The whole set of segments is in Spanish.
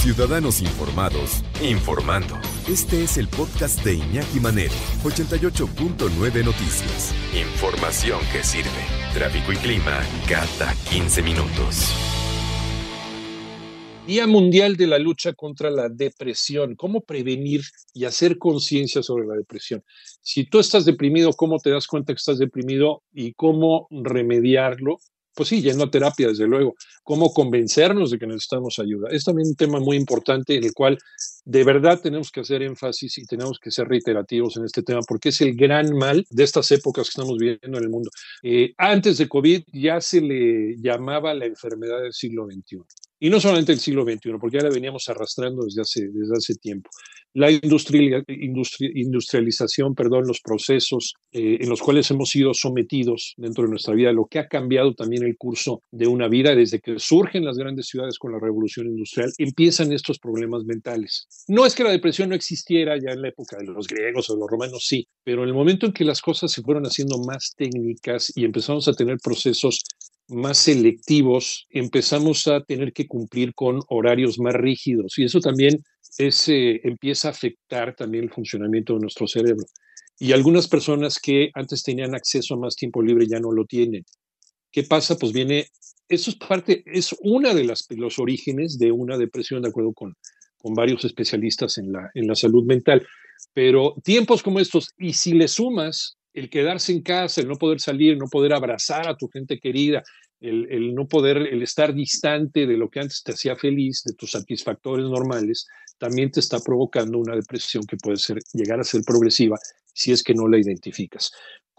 Ciudadanos Informados, informando. Este es el podcast de Iñaki Manero, 88.9 Noticias. Información que sirve. Tráfico y clima cada 15 minutos. Día Mundial de la Lucha contra la Depresión. ¿Cómo prevenir y hacer conciencia sobre la depresión? Si tú estás deprimido, ¿cómo te das cuenta que estás deprimido y cómo remediarlo? Pues sí, yendo a terapia, desde luego, cómo convencernos de que necesitamos ayuda. Es también un tema muy importante en el cual de verdad tenemos que hacer énfasis y tenemos que ser reiterativos en este tema porque es el gran mal de estas épocas que estamos viviendo en el mundo. Eh, antes de COVID ya se le llamaba la enfermedad del siglo XXI. Y no solamente el siglo XXI, porque ya la veníamos arrastrando desde hace, desde hace tiempo. La industrialización, perdón, los procesos eh, en los cuales hemos sido sometidos dentro de nuestra vida, lo que ha cambiado también el curso de una vida desde que surgen las grandes ciudades con la revolución industrial, empiezan estos problemas mentales. No es que la depresión no existiera ya en la época de los griegos o de los romanos, sí, pero en el momento en que las cosas se fueron haciendo más técnicas y empezamos a tener procesos más selectivos, empezamos a tener que cumplir con horarios más rígidos y eso también es, empieza a afectar también el funcionamiento de nuestro cerebro. Y algunas personas que antes tenían acceso a más tiempo libre ya no lo tienen. ¿Qué pasa? Pues viene, eso es parte, es una de las, los orígenes de una depresión, de acuerdo con, con varios especialistas en la, en la salud mental. Pero tiempos como estos, y si le sumas el quedarse en casa, el no poder salir, no poder abrazar a tu gente querida, el, no poder, el estar distante de lo que antes te hacía feliz, de tus satisfactores normales, también te está provocando una depresión que puede ser, llegar a ser progresiva si es que no la identificas.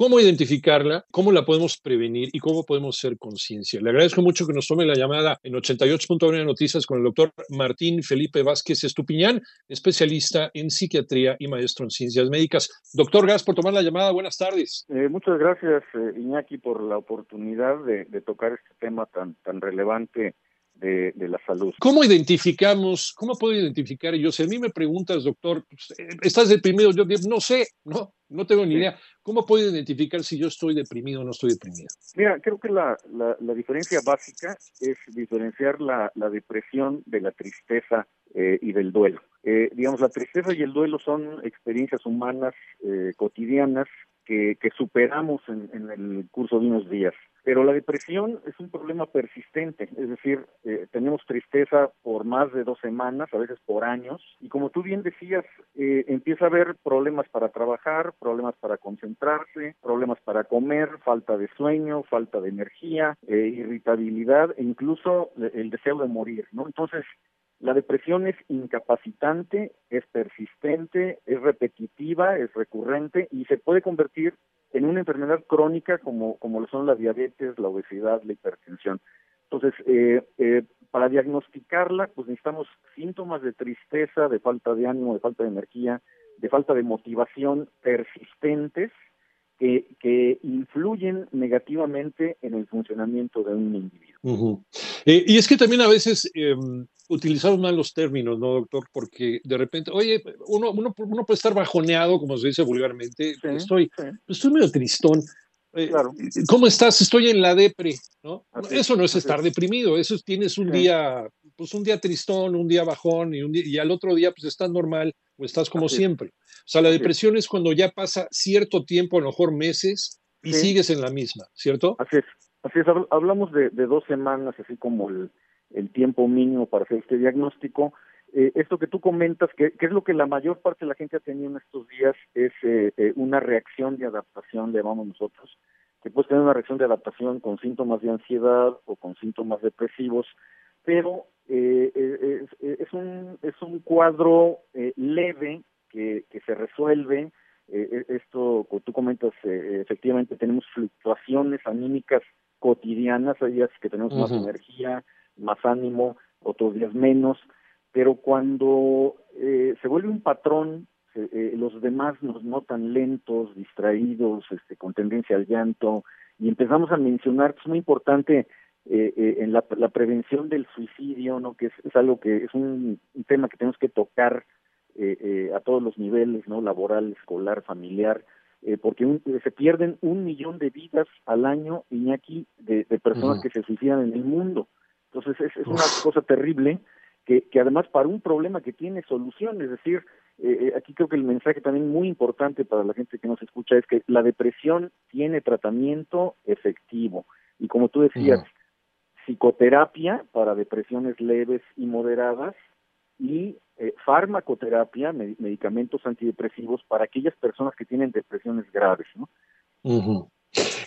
¿Cómo identificarla? ¿Cómo la podemos prevenir? ¿Y cómo podemos ser conciencia? Le agradezco mucho que nos tome la llamada en 88.1 Noticias con el doctor Martín Felipe Vázquez Estupiñán, especialista en psiquiatría y maestro en ciencias médicas. Doctor, gracias por tomar la llamada. Buenas tardes. Eh, muchas gracias, eh, Iñaki, por la oportunidad de, de tocar este tema tan, tan relevante de, la salud. ¿Cómo identificamos, cómo puedo identificar yo? Si a mí me preguntas, doctor, pues, eh, ¿estás deprimido? Yo no sé, no, no tengo ni idea. ¿Cómo puedo identificar si yo estoy deprimido o no estoy deprimido? Mira, creo que la, la, diferencia básica es diferenciar la, la depresión de la tristeza eh, y del duelo. Eh, digamos, la tristeza y el duelo son experiencias humanas cotidianas que, que superamos en, en, el curso de unos días. Pero la depresión es un problema persistente, es decir, eh, tenemos tristeza por más de dos semanas, a veces por años, y como tú bien decías, eh, empieza a haber problemas para trabajar, problemas para concentrarse, problemas para comer, falta de sueño, falta de energía, eh, irritabilidad e incluso el deseo de morir, ¿no? Entonces, la depresión es incapacitante, es persistente, es repetitiva, es recurrente y se puede convertir en una enfermedad crónica como, como lo son la diabetes, la obesidad, la hipertensión. Entonces, eh, eh, para diagnosticarla, pues necesitamos síntomas de tristeza, de falta de ánimo, de falta de energía, de falta de motivación persistentes que, que influyen negativamente en el funcionamiento de un individuo. Eh, y es que también a veces em, utilizamos mal los términos, ¿no, doctor? Porque de repente, oye, uno, uno, uno puede estar bajoneado, como se dice vulgarmente, estoy, estoy medio tristón. Eh, claro. ¿Cómo estás? Estoy en la depre, ¿no? eso no es estar deprimido, eso es, tienes un día, pues un día tristón, un día bajón y, un y al otro día pues estás normal o estás como siempre. O sea, la depresión es. cuando ya pasa cierto tiempo, a lo mejor meses, y sigues en la misma, ¿cierto? Así es, así es, hablamos de, dos semanas, así como el, tiempo mínimo para hacer este diagnóstico. Eh, esto que tú comentas, que, es lo que la mayor parte de la gente ha tenido en estos días, es eh, eh, una reacción de adaptación, le llamamos nosotros, que puede tener una reacción de adaptación con síntomas de ansiedad o con síntomas depresivos, pero es, un, es un cuadro leve que, que se resuelve. esto, como tú comentas, efectivamente tenemos fluctuaciones anímicas cotidianas, hay días que tenemos más energía, más ánimo, otros días menos, pero cuando eh, se vuelve un patrón, eh, los demás nos notan lentos, distraídos, este, con tendencia al llanto, y empezamos a mencionar que es muy importante eh, en la, prevención del suicidio, ¿no? que es, algo que es un, tema que tenemos que tocar a todos los niveles, ¿no? laboral, escolar, familiar, porque se pierden un millón de vidas al año, Iñaki, de, de personas que se suicidan en el mundo. Entonces es, una cosa terrible que, que, además para un problema que tiene solución, es decir, eh, eh, aquí creo que el mensaje también muy importante para la gente que nos escucha es que la depresión tiene tratamiento efectivo. Y como tú decías, psicoterapia para depresiones leves y moderadas y eh, farmacoterapia, medicamentos antidepresivos para aquellas personas que tienen depresiones graves, ¿no?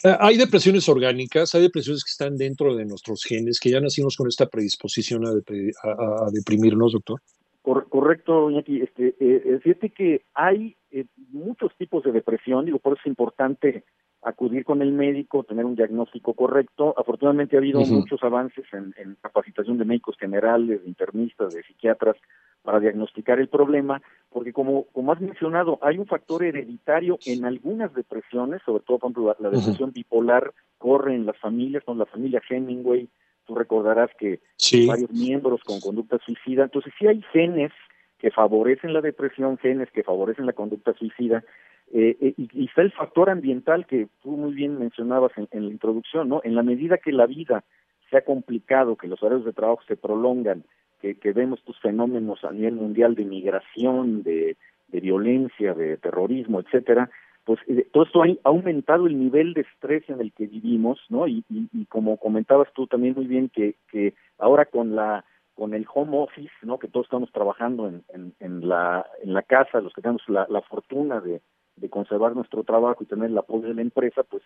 Eh, hay depresiones orgánicas, hay depresiones que están dentro de nuestros genes, que ya nacimos con esta predisposición a, deprimirnos, doctor. correcto, Iñaki. Este, eh, fíjate que hay eh, muchos tipos de depresión, digo, por eso es importante acudir con el médico, tener un diagnóstico correcto. Afortunadamente ha habido muchos avances en, en, capacitación de médicos generales, de internistas, de psiquiatras, para diagnosticar el problema, porque como, como has mencionado, hay un factor hereditario en algunas depresiones, sobre todo, por ejemplo, la, depresión bipolar corre en las familias, con la familia Hemingway, tú recordarás que varios miembros con conducta suicida, entonces sí hay genes que favorecen la depresión, genes que favorecen la conducta suicida, eh, eh, y, está el factor ambiental que tú muy bien mencionabas en, en la introducción, ¿no? En la medida que la vida se ha complicado, que los horarios de trabajo se prolongan, que, vemos estos fenómenos a nivel mundial de migración, de, violencia, de terrorismo, etcétera, pues eh, todo esto ha, aumentado el nivel de estrés en el que vivimos, ¿no? Y, como comentabas tú también muy bien que, que ahora con la con el home office, ¿no? Que todos estamos trabajando en, en, la en la casa, los que tenemos la, fortuna de, de conservar nuestro trabajo y tener el apoyo de la empresa, pues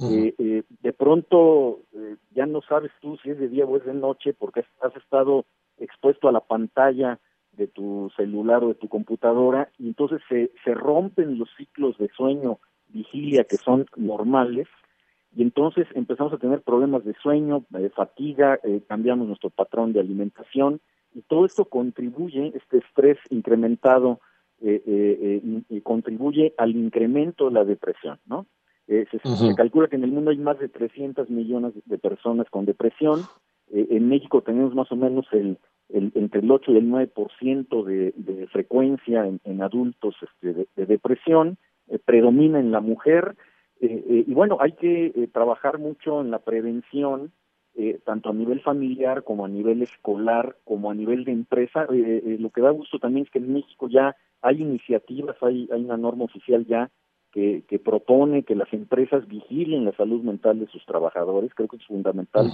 eh, eh, de pronto ya no sabes tú si es de día o es de noche porque has estado expuesto a la pantalla de tu celular o de tu computadora y entonces se, se rompen los ciclos de sueño, vigilia que son normales y entonces empezamos a tener problemas de sueño, de fatiga, eh, cambiamos nuestro patrón de alimentación y todo esto contribuye, este estrés incrementado eh, eh, contribuye al incremento de la depresión, ¿no? Se, se, calcula que en el mundo hay más de 300 millones de personas con depresión eh, en México tenemos más o menos el, entre el 8 y el 9% de, de frecuencia en, adultos este, de, depresión, eh, predomina en la mujer, eh, y bueno, hay que trabajar mucho en la prevención, tanto a nivel familiar como a nivel escolar, como a nivel de empresa. lo que da gusto también es que en México ya hay iniciativas, hay, hay una norma oficial ya que, que, propone que las empresas vigilen la salud mental de sus trabajadores. Creo que es fundamental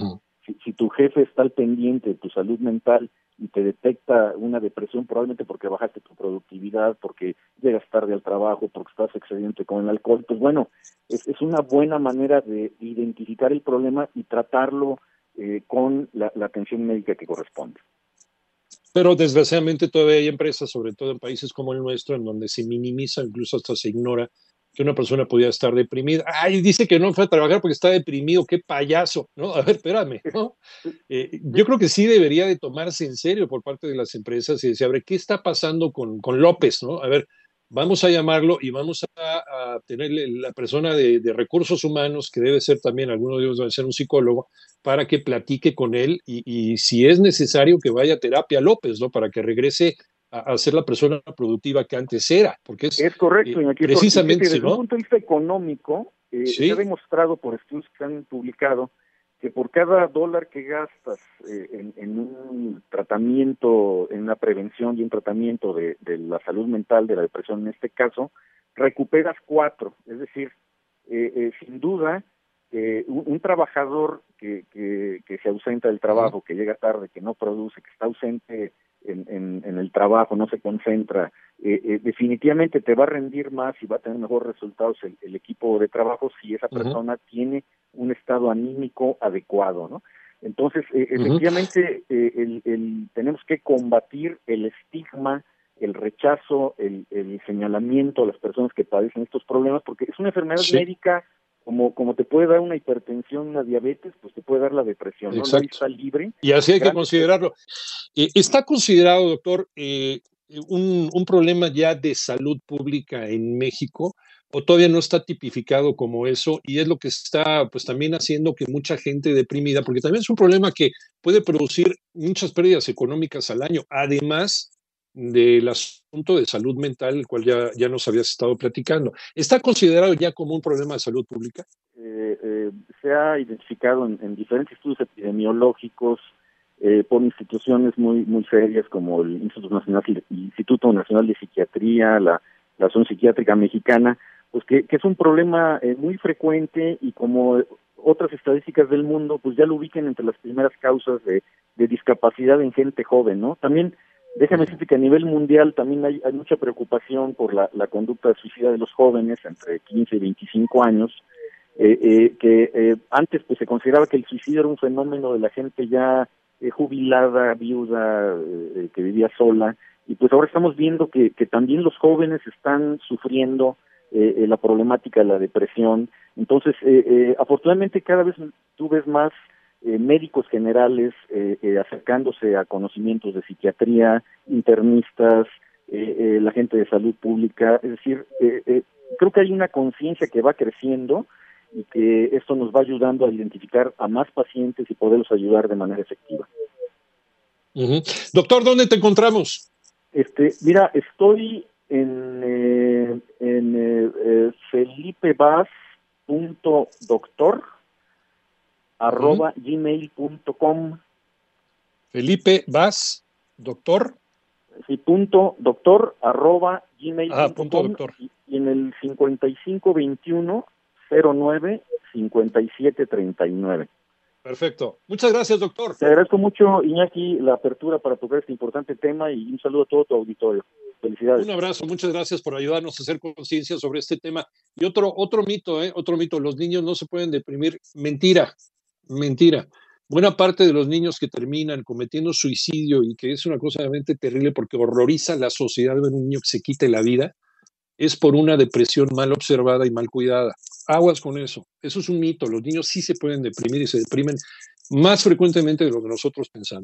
tu jefe está al pendiente de tu salud mental y te detecta una depresión, probablemente porque bajaste tu productividad, porque llegas tarde al trabajo, porque estás excediente con el alcohol, pues bueno, es, una buena manera de identificar el problema y tratarlo eh, con la atención médica que corresponde. Pero desgraciadamente todavía hay empresas, sobre todo en países como el nuestro, en donde se minimiza, incluso hasta se ignora que una persona podía estar deprimida. Ay, dice que no fue a trabajar porque está deprimido, qué payaso, ¿no? A ver, espérame, ¿no? Eh, yo creo que sí debería de tomarse en serio por parte de las empresas y decir, a ver, ¿qué está pasando con, con López, ¿no? A ver, vamos a llamarlo y vamos a, tener la persona de, recursos humanos, que debe ser también, alguno de ellos debe ser un psicólogo, para que platique con él y, y si es necesario que vaya a terapia López, ¿no? Para que regrese a, ser la persona productiva que antes era, porque es, es correcto, eh, precisamente desde un punto de vista económico, eh, se ha demostrado por estudios que han publicado que por cada dólar que gastas eh, en, un tratamiento, en una prevención y un tratamiento de, la salud mental, de la depresión en este caso, recuperas cuatro. Es decir, sin duda, un, trabajador que, que, que, se ausenta del trabajo, que llega tarde, que no produce, que está ausente en, en, el trabajo, no se concentra, eh, eh, definitivamente te va a rendir más y va a tener mejores resultados el, equipo de trabajo si esa persona tiene un estado anímico adecuado, ¿no? Entonces, eh, efectivamente, el, el, tenemos que combatir el estigma, el rechazo, el, el, señalamiento a las personas que padecen estos problemas, porque es una enfermedad médica como, como te puede dar una hipertensión, una diabetes, pues te puede dar la depresión, ¿no? Exacto. está libre. Y así hay que considerarlo. Eh, ¿Está considerado, doctor, eh, un, un, problema ya de salud pública en México? ¿O todavía no está tipificado como eso? Y es lo que está, pues también haciendo que mucha gente deprimida, porque también es un problema que puede producir muchas pérdidas económicas al año, además del asunto de salud mental, el cual ya, ya nos habías estado platicando. ¿Está considerado ya como un problema de salud pública? Eh, eh, se ha identificado en, en, diferentes estudios epidemiológicos eh, por instituciones muy muy serias como el Instituto Nacional, Nacional de Psiquiatría, la, la Asociación Psiquiátrica Mexicana, pues que, es un problema eh, muy frecuente y como otras estadísticas del mundo, pues ya lo ubiquen entre las primeras causas de discapacidad en gente joven, ¿no? También Déjame decirte que a nivel mundial también hay, hay mucha preocupación por la, la, conducta suicida de los jóvenes entre 15 y 25 años, eh, eh, que eh, antes pues se consideraba que el suicidio era un fenómeno de la gente ya eh, jubilada, viuda, eh, que vivía sola, y pues ahora estamos viendo que, que también los jóvenes están sufriendo eh, la problemática de la depresión. Entonces, afortunadamente cada vez tú ves más eh, médicos generales eh, eh, acercándose a conocimientos de psiquiatría, internistas, la gente de salud pública, es decir, creo que hay una conciencia que va creciendo y que esto nos va ayudando a identificar a más pacientes y poderlos ayudar de manera efectiva. Uh -huh. Doctor, ¿dónde te encontramos? Este, mira, estoy en, eh, en eh, felipebas.doctor arroba gmail.com. Felipe Vaz, doctor. Sí, punto doctor arroba gmail.com. Ah, punto doctor. Y, y en el 5521 09 57 39. Perfecto. Muchas gracias, doctor. Te agradezco mucho, Iñaki, la apertura para tocar este importante tema y un saludo a todo tu auditorio. Felicidades. Un abrazo, muchas gracias por ayudarnos a hacer conciencia sobre este tema. Y otro, otro mito, ¿eh? otro mito, los niños no se pueden deprimir. Mentira, mentira. Buena parte de los niños que terminan cometiendo suicidio y que es una cosa realmente terrible porque horroriza la sociedad ver un niño que se quite la vida, es por una depresión mal observada y mal cuidada. Aguas con eso. Eso es un mito. Los niños sí se pueden deprimir y se deprimen más frecuentemente de lo que nosotros pensamos.